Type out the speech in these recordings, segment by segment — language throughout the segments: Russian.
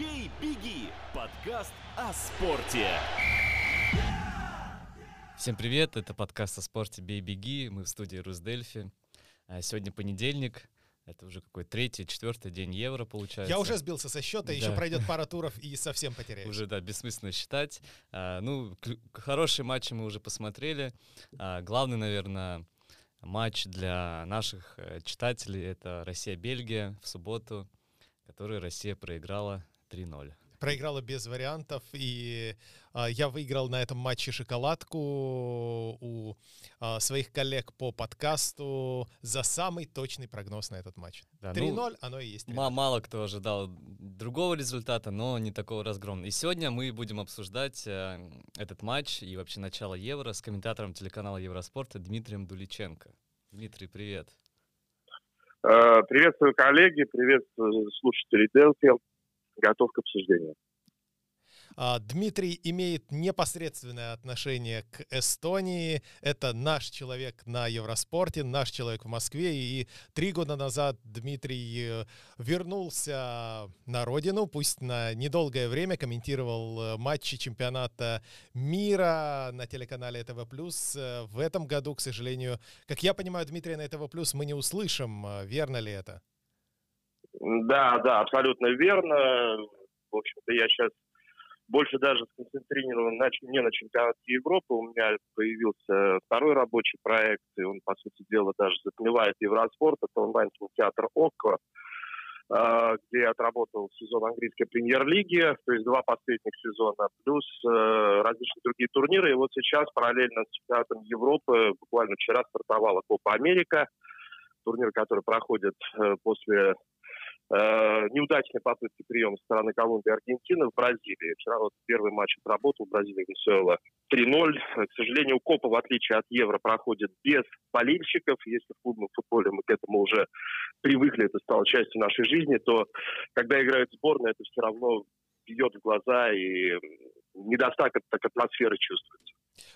«Бей, беги» – подкаст о спорте. Всем привет, это подкаст о спорте «Бей, беги», мы в студии Русдельфи. А Сегодня понедельник, это уже какой третий, четвертый день Евро получается. Я уже сбился со счета, Да. еще пройдет пара туров и совсем потеряюсь. Уже, да, бессмысленно считать. А, ну, к- хорошие матчи мы уже посмотрели. А, главный, наверное, матч для наших э, читателей — это Россия-Бельгия в субботу, который Россия проиграла 3-0. Проиграла без вариантов, и а, я выиграл на этом матче шоколадку у а, своих коллег по подкасту за самый точный прогноз на этот матч. Да, ну, 3-0, оно и есть 3-0. Ма- Мало кто ожидал другого результата, но не такого разгрома. И сегодня мы будем обсуждать э, этот матч и вообще начало Евро с комментатором телеканала Евроспорта Дмитрием Дуличенко. Дмитрий, привет. Э, Приветствую коллеги, приветствую слушателей Делфи. Готов к обсуждению. А, Дмитрий имеет непосредственное отношение к Эстонии. Это наш человек на Евроспорте, наш человек в Москве. И три года назад Дмитрий э, вернулся на родину, пусть на недолгое время, комментировал э, матчи чемпионата мира на телеканале ТВ+. Э, В этом году, к сожалению, как я понимаю, Дмитрия на ТВ+, мы не услышим. Верно ли это? Да, да, абсолютно верно. В общем-то, я сейчас больше даже сконцентрирован на, не на чемпионате Европы. У меня появился второй рабочий проект, и он, по сути дела, даже затмевает Евроспорт. Это онлайн-кинотеатр ОККО, э, где я отработал сезон английской премьер-лиги, то есть два последних сезона, плюс э, различные другие турниры. И вот сейчас параллельно с чемпионатом Европы буквально вчера стартовала Копа Америка, турнир, который проходит э, после неудачной попытки приема со стороны Колумбии и Аргентины в Бразилии. Вчера вот первый матч отработал Бразилия Венесуэла 3-0. Э, К сожалению, Копа, в отличие от Евро, проходит без болельщиков. Если в клубном футболе мы к этому уже привыкли, это стало частью нашей жизни, то когда играют сборные, это все равно бьет в глаза и недостаток так атмосферы чувствуется.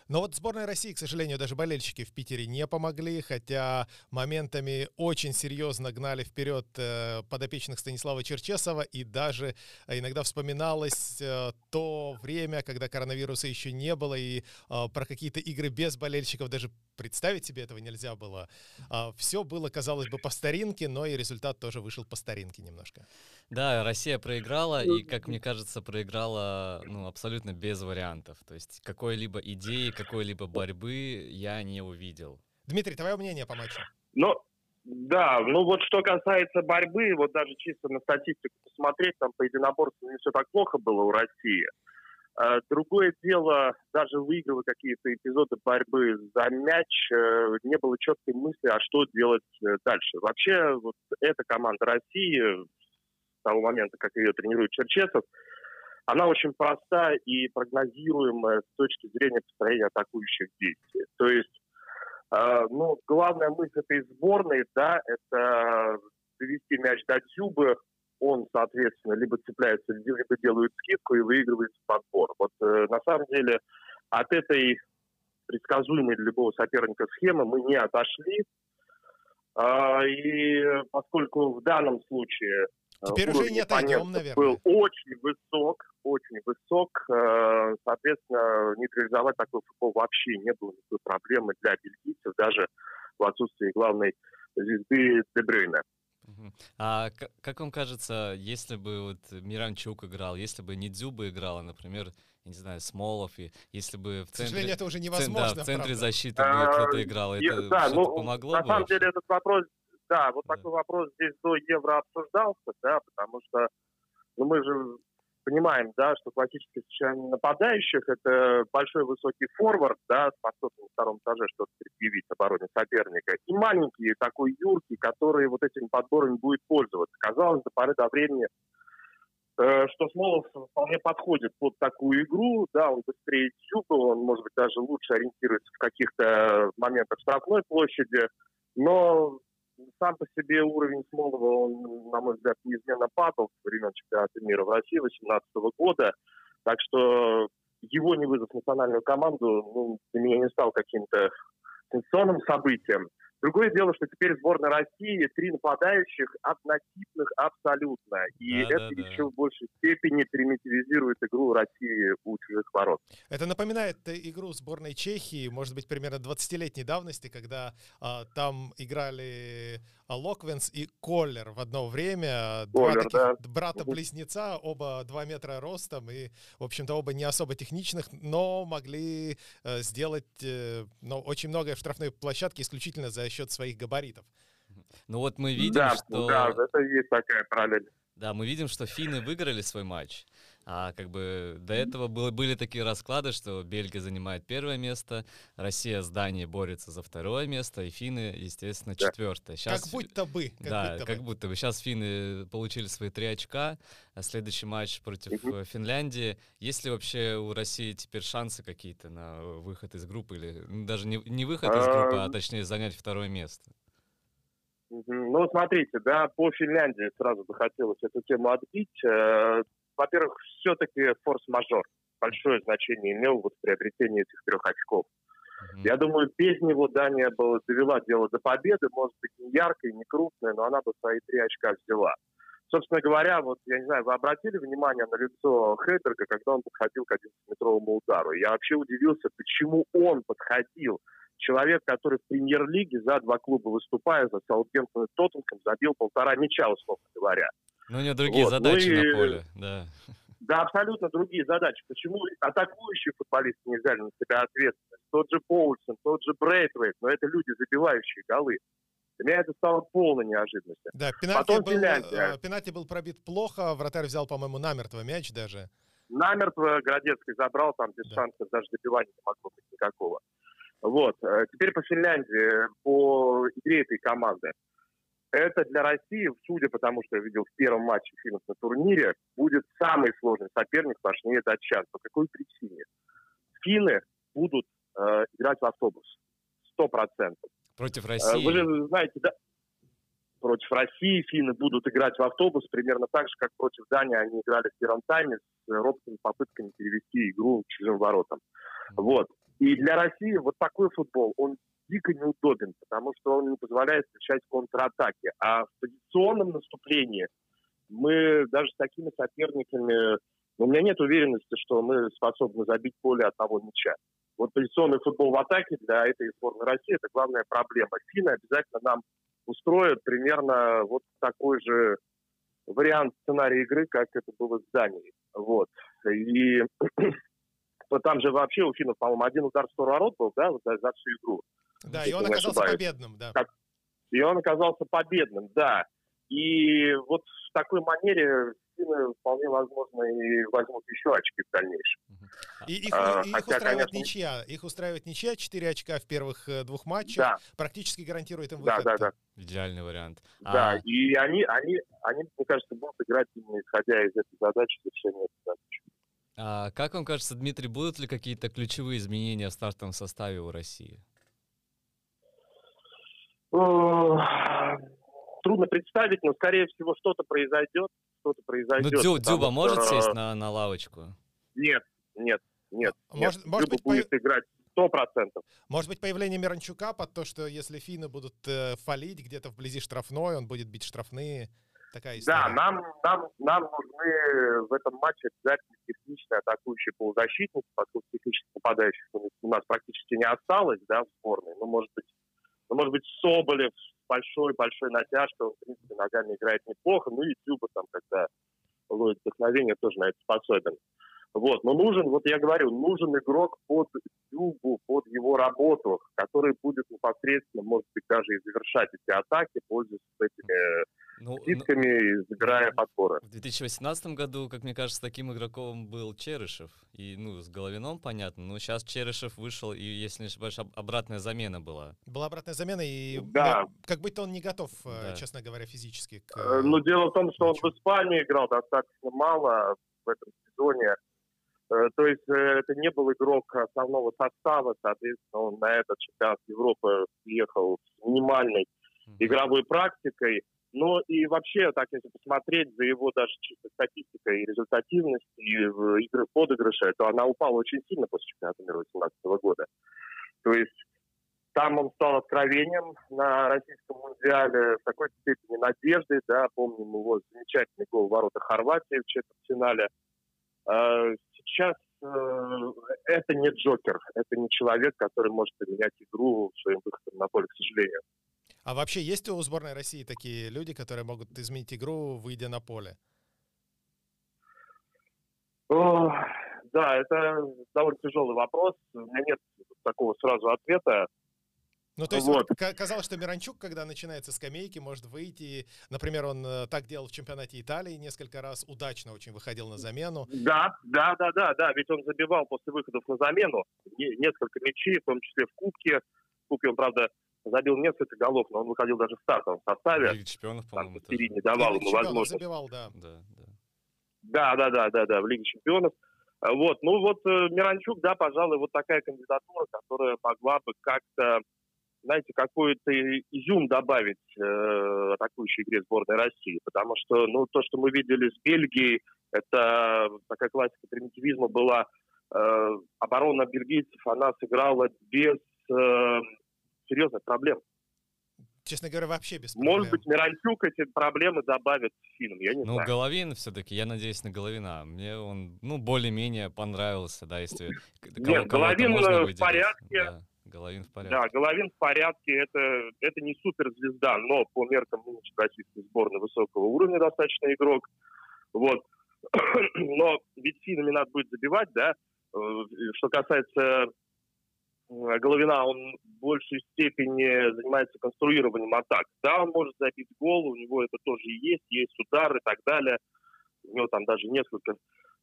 Но вот сборная России, к сожалению, даже болельщики в Питере не помогли, хотя моментами очень серьезно гнали вперед э, подопечных Станислава Черчесова, и даже э, иногда вспоминалось э, то время, когда коронавируса еще не было, и про какие-то игры без болельщиков даже представить себе этого нельзя было. все было, казалось бы, по старинке, но и результат тоже вышел по старинке немножко. Да, Россия проиграла, и, как мне кажется, проиграла ну, абсолютно без вариантов. То есть какой-либо идеи, какой-либо борьбы я не увидел. Дмитрий, твое мнение по матчу? Ну, да, ну вот что касается борьбы, вот даже чисто на статистику посмотреть, там по единоборству не все так плохо было у России. Э, Другое дело, даже выигрывая какие-то эпизоды борьбы за мяч, э, не было четкой мысли, а что делать э, дальше. Вообще, вот эта команда России, с того момента, как ее тренирует Черчесов, она очень проста и прогнозируемая с точки зрения построения атакующих действий. То есть Uh, ну, главная мысль этой сборной, да, это довести мяч до Дзюбы, он, соответственно, либо цепляется, либо делает скидку и выигрывает подбор. Вот э, на самом деле от этой предсказуемой для любого соперника схемы мы не отошли. А, и поскольку в данном случае э, Теперь уже и уровень не отойдем, оппонента наверное. был очень высок, очень высок. Э, Соответственно, нейтрализовать такой футбол вообще не было никакой проблемы для бельгийцев, даже в отсутствии главной звезды Дебрюйна. А как вам кажется, если бы вот Миранчук играл, если бы Нидзюба играла, например, я не знаю, Смолов, и если бы в К сожалению, центре, это уже невозможно. да, в центре правда. защиты бы А, кто-то играл, это да, ну, помогло на бы самом вообще? деле этот вопрос, да, вот Да. такой вопрос здесь до Евро обсуждался, да, потому что ну, мы же понимаем, да, что классическое сочетание нападающих – это большой высокий форвард, да, способный на втором этаже что-то предъявить обороне соперника, и маленький такой юркий, который вот этими подборами будет пользоваться. Казалось, до поры до времени э, что Смолов вполне подходит под такую игру, да, он быстрее Дзюба, он, может быть, даже лучше ориентируется в каких-то моментах штрафной площади, но сам по себе уровень Смолова, он, на мой взгляд, неизменно падал со времен чемпионата мира в России 2018 года. Так что его не вызов национальную команду ну, для меня не стал каким-то сенсационным событием. Другое дело, что теперь в сборной России три нападающих однотипных абсолютно. И Да, это да, да. еще в большей степени примитивизирует игру России у чужих ворот. Это напоминает игру сборной Чехии, может быть, примерно 20-летней давности, когда а, там играли а, Локвенс и Коллер в одно время. Два Коллер, таких да. брата-близнеца, оба 2 метра ростом и, в общем-то, оба не особо техничных, но могли э, сделать э, ну, очень многое в штрафной площадке исключительно за счет своих габаритов. Ну вот мы видим, да, что... да, это есть такая параллель. Да, мы видим, что финны выиграли свой матч. А как бы до этого было, были такие расклады, что Бельгия занимает первое место, Россия с Данией борется за второе место, и финны, естественно, четвертое. Сейчас, Как будто бы. Как да, будто как бы. будто бы. Сейчас финны получили свои три очка, а следующий матч против э, Финляндии. Есть ли вообще у России теперь шансы какие-то на э, выход из группы? Или даже не, не выход из группы, а А, точнее занять второе место? Ну, смотрите, да, по Финляндии сразу захотелось эту тему отбить. Во-первых, все-таки форс-мажор большое значение имел вот в приобретении этих трех очков. Мгм. Я думаю, без него Дания бы довела дело до победы, может быть, не яркой, не крупной, но она бы свои три очка взяла. Собственно говоря, вот, я не знаю, вы обратили внимание на лицо Хейберга, когда он подходил к 11-метровому удару? Я вообще удивился, почему он подходил. Человек, который в премьер-лиге за два клуба выступая, за Саутгемптон и Тоттенхэм, забил полтора мяча, условно говоря. Ну, у него другие Вот, ну задачи и- на поле, да. Да, абсолютно другие задачи. Почему атакующие футболисты не взяли на себя ответственность? Тот же Поульсон, тот же Брейтвейт, но это люди, забивающие голы. Для меня это стало полной неожиданностью. Да, пенальти Потом был, Финляндия. э, пенальти был пробит плохо, вратарь взял, по-моему, намертво мяч даже. Намертво Городецкий забрал, там без Да. шансов даже добивания не могло быть никакого. Вот. Э, Теперь по Финляндии, по игре этой команды. Это для России, судя по тому, что я видел в первом матче финнов на турнире, будет самый сложный соперник важнее этот час. По какой причине? Финны будут э, играть в автобус. Сто процентов. Против Э, России. Вы же знаете, да, против России финны будут играть в автобус примерно так же, как против Дании они играли в первом тайме с робкими попытками перевести игру к чужим воротам. Вот. И для России вот такой футбол, он дико неудобен, потому что он не позволяет встречать контратаки. А в позиционном наступлении мы даже с такими соперниками... ну, У меня нет уверенности, что мы способны забить более одного мяча. Вот позиционный футбол в атаке для этой сборной России – это главная проблема. Финны обязательно нам устроят примерно вот такой же вариант сценария игры, как это было с Данией. Вот. И там же вообще у финнов, по-моему, один удар в сторону ворот был, да, за, за всю игру. Да, Если и он не оказался ошибаюсь. победным, да. Так. И он оказался победным, да. И вот в такой манере финны вполне возможно и возьмут еще очки в дальнейшем. И их, А, и их хотя, устраивает конечно, ничья. Их устраивает ничья, 4 очка в первых э, двух матчах. Да, Практически гарантирует им да, выход. да, да. Идеальный вариант. Да, А, и они, они, они, мне кажется, будут играть именно исходя из этой задачи решения этой задачи. а как вам кажется, Дмитрий, будут ли какие-то ключевые изменения в стартовом составе у России? Э, Трудно представить, но, скорее всего, что-то произойдет. Что-то Ну, произойдет. Дзю- потому Дзюба может что- сесть на, на лавочку? Нет, нет, нет. А нет. может- может Дзюба быть, по- будет играть сто процентов. Может быть, появление Миранчука под то, что если финны будут э, фалить где-то вблизи штрафной, он будет бить штрафные. Такая история. Да, нам, нам, нам нужны в этом матче обязательно техничные атакующие полузащитники, поскольку технических нападающих у нас- у нас практически не осталось, да, в сборной. Ну, может быть, ну, может быть, Соболев большой-большой натяжкой, он, в принципе, ногами играет неплохо, ну и Дзюба там, когда ловит вдохновение, тоже на это способен. Вот, но нужен, вот я говорю, нужен игрок под Дзюбу, под его работу, который будет непосредственно, может быть, даже и завершать эти атаки, пользуясь этими Ну, ну, птицками, и забирая подборы. в 2018 году, как мне кажется, таким игроком был Черышев. И, ну, с Головином понятно, но сейчас Черышев вышел, и, если не ошибаюсь, об- обратная замена была. Была обратная замена, и Да. да, как будто он не готов, э, Да. честно говоря, физически. К, Э, Но дело в том, что он в. Испании играл достаточно мало в этом сезоне. Э, То есть это не был игрок основного состава, соответственно, он на этот чемпионат Европы приехал с минимальной игровой практикой. Но и вообще, так если посмотреть за его даже чисто статистикой и результативность, и в игры подыгрыша, то она упала очень сильно после чемпионата мира 2018 года. То есть там он стал откровением на российском мундиале, в такой степени надежды, да, помним его замечательный гол ворота Хорватии в четвертьфинале. Э, сейчас э, это не Джокер, это не человек, который может поменять игру своим выходом на поле, к сожалению. А вообще есть у сборной России такие люди, которые могут изменить игру, выйдя на поле? О, да, это довольно тяжелый вопрос. У меня нет такого сразу ответа. Ну, то есть вот. Вот, казалось, что Миранчук, когда начинается скамейки, может выйти. Например, он э, так делал в чемпионате Италии несколько раз, удачно очень выходил на замену. Да, да, да, да, да, ведь он забивал после выходов на замену несколько мячей, в том числе в Кубке. В Кубке он, правда, забил несколько голов, но он выходил даже в стартовом составе. Лига чемпионов, по-моему. не давал ему возможность. забивал, да. Да, да. Да, да, да, да, да, в Лиге чемпионов. Вот, ну вот э, Миранчук, да, пожалуй, вот такая кандидатура, которая могла бы как-то знаете, какой-то изюм добавить э, атакующей игре сборной России. Потому что, ну, то, что мы видели с Бельгией, это такая классика примитивизма была. Э, оборона бельгийцев, она сыграла без э, серьезных проблем. Честно говоря, вообще без проблем. Может быть, Миранчук эти проблемы добавит фильм, я не ну, знаю. Ну, Головин все-таки, я надеюсь на Головина. Мне он, ну, более-менее понравился, да, если Нет, Головин в порядке. Да. Головин в порядке. Да, Головин в порядке. Это, это не суперзвезда, но по меркам нынешней российской сборной высокого уровня достаточно игрок. Вот. но ведь финами надо будет забивать, да. Э, что касается э, Головина, он в большей степени занимается конструированием атак. Да, он может забить гол, у него это тоже есть, есть удары и так далее. У него там даже несколько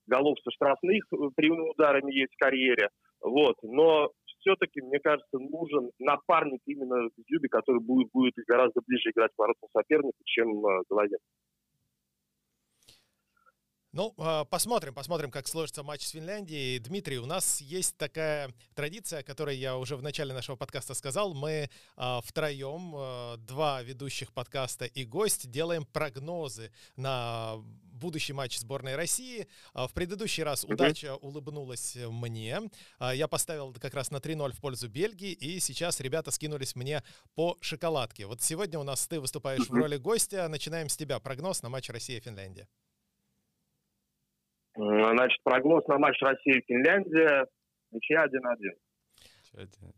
голов со штрафных э, прямыми ударами есть в карьере. Вот. Но все-таки, мне кажется, нужен напарник именно в Зюбе, который будет, будет гораздо ближе играть к воротам соперника, чем э, Головин. Ну, а, посмотрим, посмотрим, как сложится матч с Финляндией. Дмитрий, у нас есть такая традиция, о которой я уже в начале нашего подкаста сказал. Мы а, втроем, а, два ведущих подкаста и гость, делаем прогнозы на будущий матч сборной России. А, в предыдущий раз удача улыбнулась мне. Я поставил как раз на 3-0 в пользу Бельгии, и сейчас ребята скинулись мне по шоколадке. Вот сегодня у нас ты выступаешь в роли гостя. Начинаем с тебя. Прогноз на матч Россия-Финляндия. Значит, прогноз на матч Россия-Финляндия. Ничья 1-1.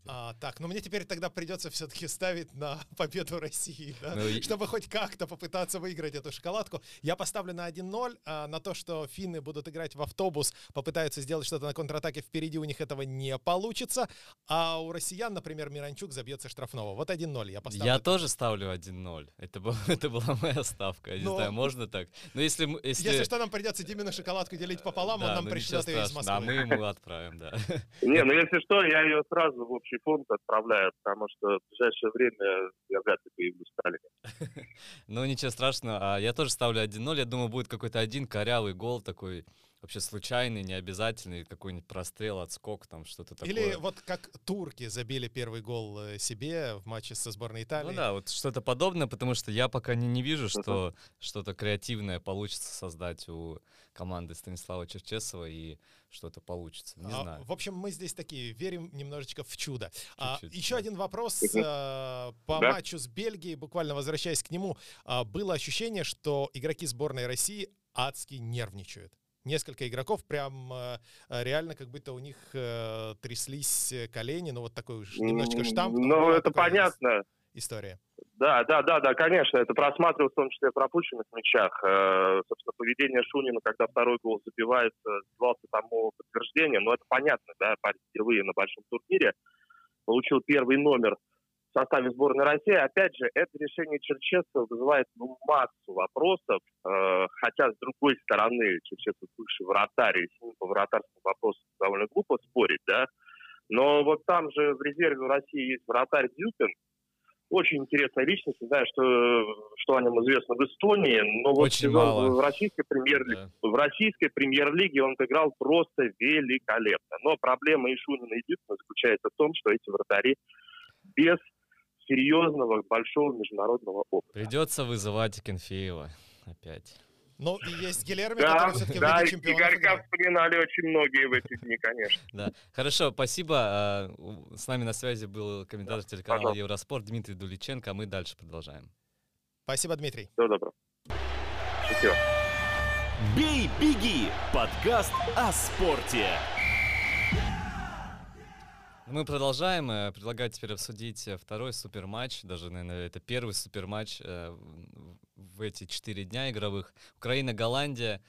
А, так, ну мне теперь тогда придется все-таки ставить на победу России, да? ну, чтобы хоть как-то попытаться выиграть эту шоколадку. Я поставлю на 1-0, а на то, что финны будут играть в автобус, попытаются сделать что-то на контратаке впереди, у них этого не получится. А у россиян, например, Миранчук забьется штрафного. Вот 1-0 я поставлю. Я тоже ставлю 1-0. Это, был, это была моя ставка. Я не Но... знаю, можно так? Но если, если... если что, нам придется Димину шоколадку делить пополам, да, он нам ну, пришлет ее из Москвы. Да, мы ему отправим, да. Не, ну если что, я ее сразу сразу в общий фонд отправляю, потому что в ближайшее время я вряд ли появлюсь в. Ну, ничего страшного. А я тоже ставлю 1-0. Я думаю, будет какой-то один корявый гол такой вообще случайный, необязательный, какой-нибудь прострел, отскок, там что-то такое. Или вот как турки забили первый гол э, себе в матче со сборной Италии. Ну да, вот что-то подобное, потому что я пока не, не вижу, что что-то креативное получится создать у команды Станислава Черчесова и что-то получится. Не а, знаю. В общем, мы здесь такие верим немножечко в чудо. А, еще да. один вопрос а, по да? матчу с Бельгией, буквально возвращаясь к нему. А, было ощущение, что игроки сборной России адски нервничают несколько игроков прям э, реально как будто у них э, тряслись колени, ну вот такой уж немножечко штамп. Ну, это понятно. История. Да, да, да, да, конечно. Это просматривалось в том числе в пропущенных мячах. Э, собственно, поведение Шунина, когда второй гол забивается, сдавался тому подтверждение. Но это понятно, да, парень впервые на большом турнире получил первый номер в составе сборной России. Опять же, это решение Черчесова вызывает ну, массу вопросов, э, хотя, с другой стороны, Черчесов бывший вратарь, и с ним по вратарскому вопросу довольно глупо спорить, да, но вот там же в резерве у России есть вратарь Дюпин, очень интересная личность, не знаю, что, что о нем известно в Эстонии, но вот Очень мало. в российской премьер-лиге, да. в российской премьер-лиге он играл просто великолепно. Но проблема Ишунина и Дюпина заключается в том, что эти вратари без серьезного большого международного опыта. Придется вызывать Кенфеева опять. Ну, и есть Гилерми, Да, который все-таки в да, Лиге чемпионов Игорька вспоминали очень многие в эти дни, конечно. Да, хорошо, спасибо. А, С нами на связи был комментатор телеканала. Евроспорт Дмитрий Дуличенко, а мы дальше продолжаем. Спасибо, Дмитрий. Всего доброго. Счастливо. «Бей, беги» – подкаст о спорте. Мы продолжаем. э, Предлагаю теперь обсудить э, второй суперматч. Даже, наверное, это первый суперматч э, в- эти четыре дня игровых. Украина-Голландия.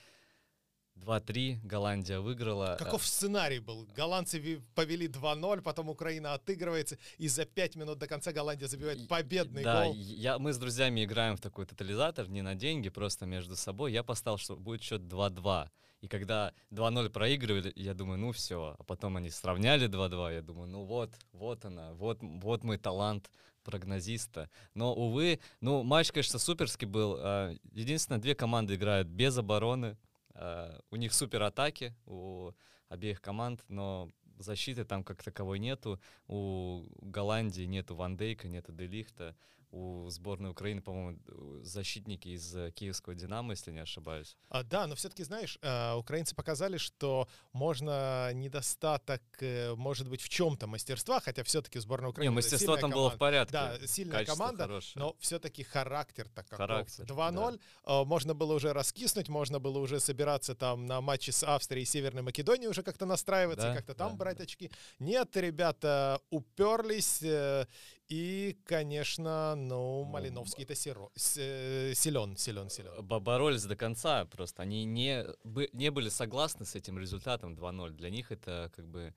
2-3. Голландия выиграла. Каков сценарий был? Голландцы повели 2-0, потом Украина отыгрывается, и за 5 минут до конца Голландия забивает победный да, гол. Я, мы с друзьями играем в такой тотализатор, не на деньги, просто между собой. Я поставил, что будет счет 2-2. И когда 2-0 проигрывали, я думаю, ну все. А потом они сравняли 2-2. Я думаю, ну вот, вот она, вот, вот мой талант прогнозиста. Но, увы, ну, матч, конечно, суперский был. А, Единственное, две команды играют без обороны. А, У них супер атаки у обеих команд, но защиты там как таковой нету. У Голландии нету Ван Дейка, нету Делихта. У сборной Украины, по-моему, э, защитники из э, киевского «Динамо», если не ошибаюсь. А, да, но все-таки, знаешь, а, украинцы показали, что можно недостаток, э, может быть, в чем-то мастерства, хотя все-таки сборная Не, Украины... это мастерство там было в команда. порядке. Да, сильная качество команда, хорошее. но все-таки характер-то каков. Характер, 2-0, а, можно было уже раскиснуть, можно было уже собираться там на матче с Австрией и Северной Македонией уже как-то настраиваться, Да, как-то там да, брать очки. Нет, ребята уперлись, э, и, конечно, ну, Малиновский-то силен, силен, силен, силен. Бо- боролись до конца просто. Они не, не были согласны с этим результатом 2-0. Для них это как бы,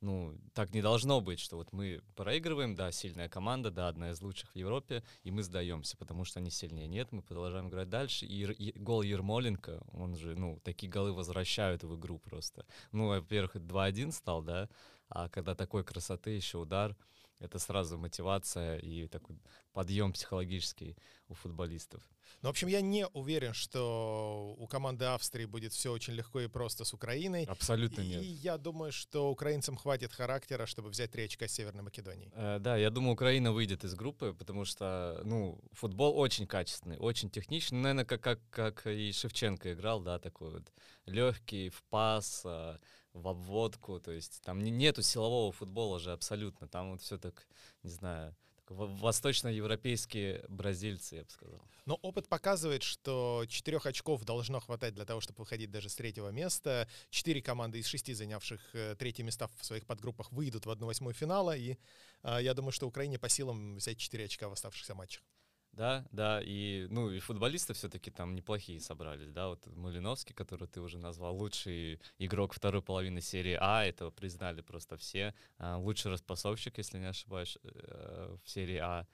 ну, так не должно быть, что вот мы проигрываем, да, сильная команда, да, одна из лучших в Европе, и мы сдаемся, потому что они сильнее. Нет, мы продолжаем играть дальше. И, и гол Ермоленко, он же, ну, такие голы возвращают в игру просто. Ну, во-первых, это 2-1 стал, да, а когда такой красоты, еще удар, это сразу мотивация и такой подъем психологический у футболистов. Ну, в общем, я не уверен, что у команды Австрии будет все очень легко и просто с Украиной. Абсолютно И нет. я думаю, что украинцам хватит характера, чтобы взять три очка с Северной Македонии. Э, Да, я думаю, Украина выйдет из группы, потому что, ну, футбол очень качественный, очень техничный, Ну, наверное, как, как, как и Шевченко играл, да, такой вот легкий, в пас, а, в обводку, то есть там не- нету силового футбола же абсолютно, там вот все так, не знаю, восточноевропейские бразильцы, я бы сказал. Но опыт показывает, что четырех очков должно хватать для того, чтобы выходить даже с третьего места. Четыре команды из шести, занявших э, третьи места в своих подгруппах, выйдут в 1-8 финала. И а, я думаю, что Украине по силам взять четыре очка в оставшихся матчах. Да, да, и, ну, и футболисты все-таки там неплохие собрались, да, вот Малиновский, который ты уже назвал, лучший игрок второй половины серии А, это признали просто все, А, лучший распасовщик, если не ошибаюсь, э, в серии А,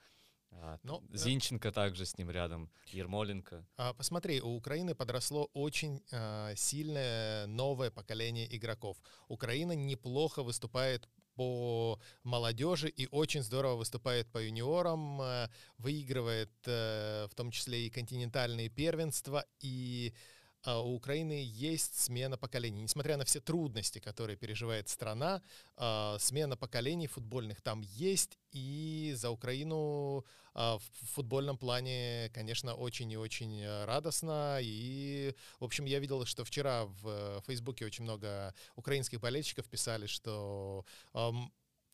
А, Ну, э, Зинченко также с ним рядом, Ермоленко. А, Посмотри, у Украины подросло очень а, сильное новое поколение игроков. Украина неплохо выступает по молодежи и очень здорово выступает по юниорам, э, выигрывает э, в том числе и континентальные первенства, и у Украины есть смена поколений. Несмотря на все трудности, которые переживает страна, а, смена поколений футбольных там есть, и за Украину а, в футбольном плане, конечно, очень и очень радостно. И, в общем, я видел, что вчера в э, Фейсбуке очень много украинских болельщиков писали, что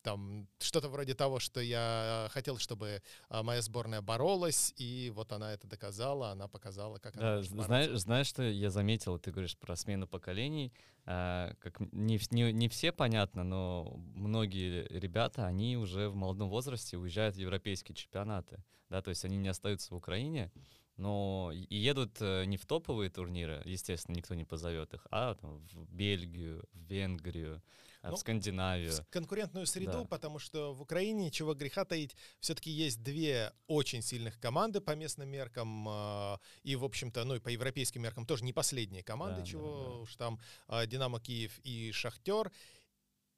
там что-то вроде того, что я хотел, чтобы а, моя сборная боролась, и вот она это доказала, она показала, как она Да, бороться. знаешь, знаешь, что я заметил, ты говоришь про смену поколений, а, как не, не, не все понятно, но многие ребята, они уже в молодом возрасте уезжают в европейские чемпионаты, да, то есть они не остаются в Украине, но и едут э, не в топовые турниры, естественно, никто не позовет их, а там, в Бельгию, в Венгрию, Ну, в Скандинавию. в конкурентную среду, Да. потому что в Украине, чего греха таить, все-таки есть две очень сильных команды по местным меркам а, и, в общем-то, ну и по европейским меркам тоже не последние команды, Да, да, чего да. уж там а, Динамо Киев и Шахтер.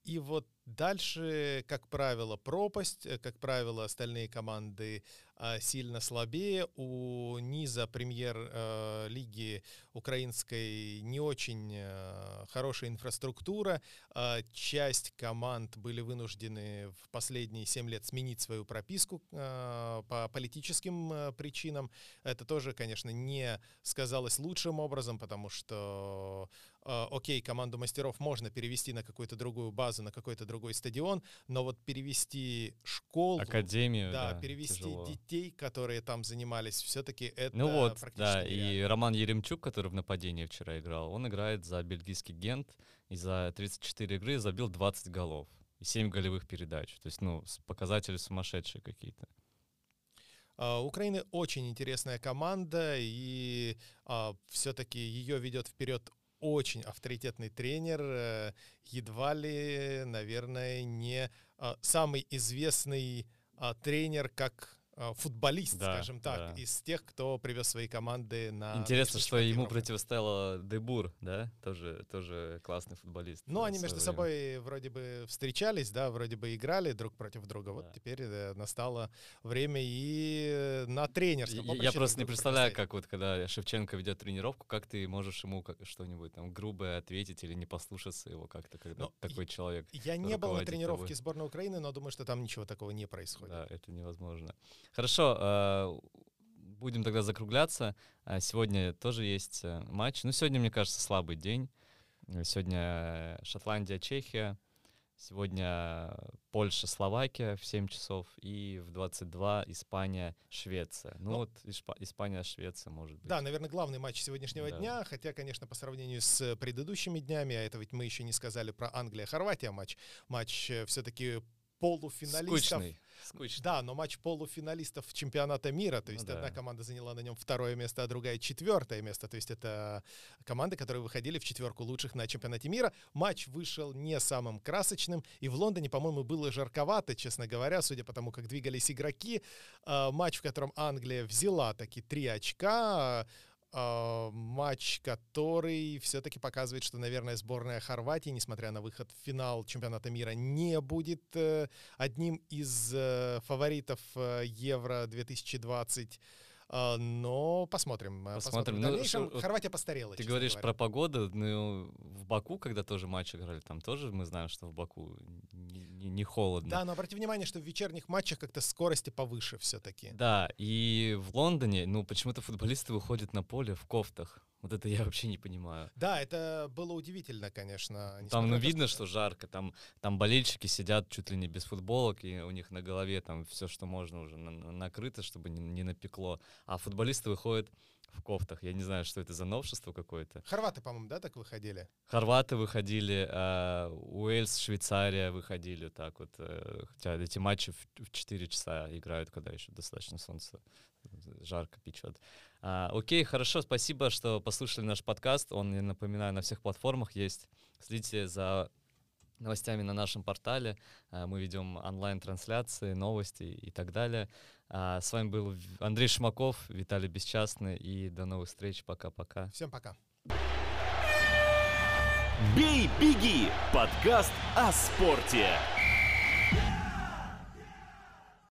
И вот дальше, как правило, пропасть, э, как правило, остальные команды а, сильно слабее. У низа премьер-лиги украинской не очень э, хорошая инфраструктура. Часть команд были вынуждены в последние 7 лет сменить свою прописку по политическим э, причинам. Это тоже, конечно, не сказалось лучшим образом, потому что окей, команду мастеров можно перевести на какую-то другую базу, на какой-то другой стадион, но вот перевести школу, академию, да, да, перевести тяжело. Детей, которые там занимались, все-таки это Ну вот, практически да, и нереально. Роман Еремчук, который в нападении вчера играл, он играет за бельгийский Гент и за 34 игры забил 20 голов и 7 голевых передач. То есть, ну, показатели сумасшедшие какие-то. А, У Украины очень интересная команда, и все-таки ее ведет вперед очень авторитетный тренер, э, едва ли, наверное, не а, самый известный а, тренер как а, футболист, Да, скажем так, да. из тех, кто привез свои команды на... Интересно, что ему противостояла Дебур, да? Тоже, тоже классный футболист. Ну, э, они между время. собой вроде бы встречались, да, вроде бы играли друг против друга. Вот Да. теперь э, настало время и э, на тренерском Я, я просто не представляю, как вот когда Шевченко ведет тренировку, как ты можешь ему что-нибудь там грубое ответить или не послушаться его как-то, когда Ну, такой человек. Я не был на тренировке тобой. сборной Украины, но думаю, что там ничего такого не происходит. Да, это невозможно. Хорошо, э, будем тогда закругляться. А Сегодня тоже есть э, матч. Ну, сегодня, мне кажется, слабый день. Э, Сегодня Шотландия, Чехия. Сегодня Польша, Словакия в 7 часов. И в 22 Испания, Швеция. Ну, Ну, вот Ишпа- Испания, Швеция, может быть. Да, наверное, главный матч сегодняшнего Да. дня, хотя, конечно, по сравнению с предыдущими днями, а это ведь мы еще не сказали про Англия-Хорватия матч, матч все-таки полуфиналистов. Скучный. Скучный. Да, но матч полуфиналистов чемпионата мира, то Ну есть да. одна команда заняла на нем второе место, а другая четвертое место, то есть это команды, которые выходили в четверку лучших на чемпионате мира. Матч вышел не самым красочным, и в Лондоне, по-моему, было жарковато, честно говоря, судя по тому, как двигались игроки. А, Матч, в котором Англия взяла таки три очка, матч, который все-таки показывает, что, наверное, сборная Хорватии, несмотря на выход в финал чемпионата мира, не будет э, одним из э, фаворитов э, Евро 2020. А, Но посмотрим. э, Посмотрим. В Ну, дальнейшем что- Хорватия постарела. Ты говоришь говоря. про погоду, ну, в Баку, когда тоже матч играли, там тоже мы знаем, что в Баку не, не- не холодно. Да, но обрати внимание, что в вечерних матчах как-то скорости повыше все-таки. Да, и в Лондоне, ну, почему-то футболисты выходят на поле в кофтах. Вот это я вообще не понимаю. Да, это было удивительно, конечно. Там, ну, видно, что жарко, там, там болельщики сидят чуть ли не без футболок, и у них на голове там все, что можно уже на- накрыто, чтобы не, не напекло. А футболисты выходят в кофтах. Я не знаю, что это за новшество какое-то. Хорваты, по-моему, да, так выходили? Хорваты выходили, а, Уэльс, Швейцария выходили так вот. э, Хотя эти матчи в, в 4 часа играют, когда еще достаточно солнце жарко печет. А, окей, хорошо, спасибо, что послушали наш подкаст. Он, я напоминаю, на всех платформах есть. Следите за новостями на нашем портале. А, Мы ведем онлайн-трансляции, новости и так далее. А, С вами был Андрей Шмаков, Виталий Бесчастный. И до новых встреч. Пока-пока. Всем пока. «Бей, беги» – подкаст о спорте.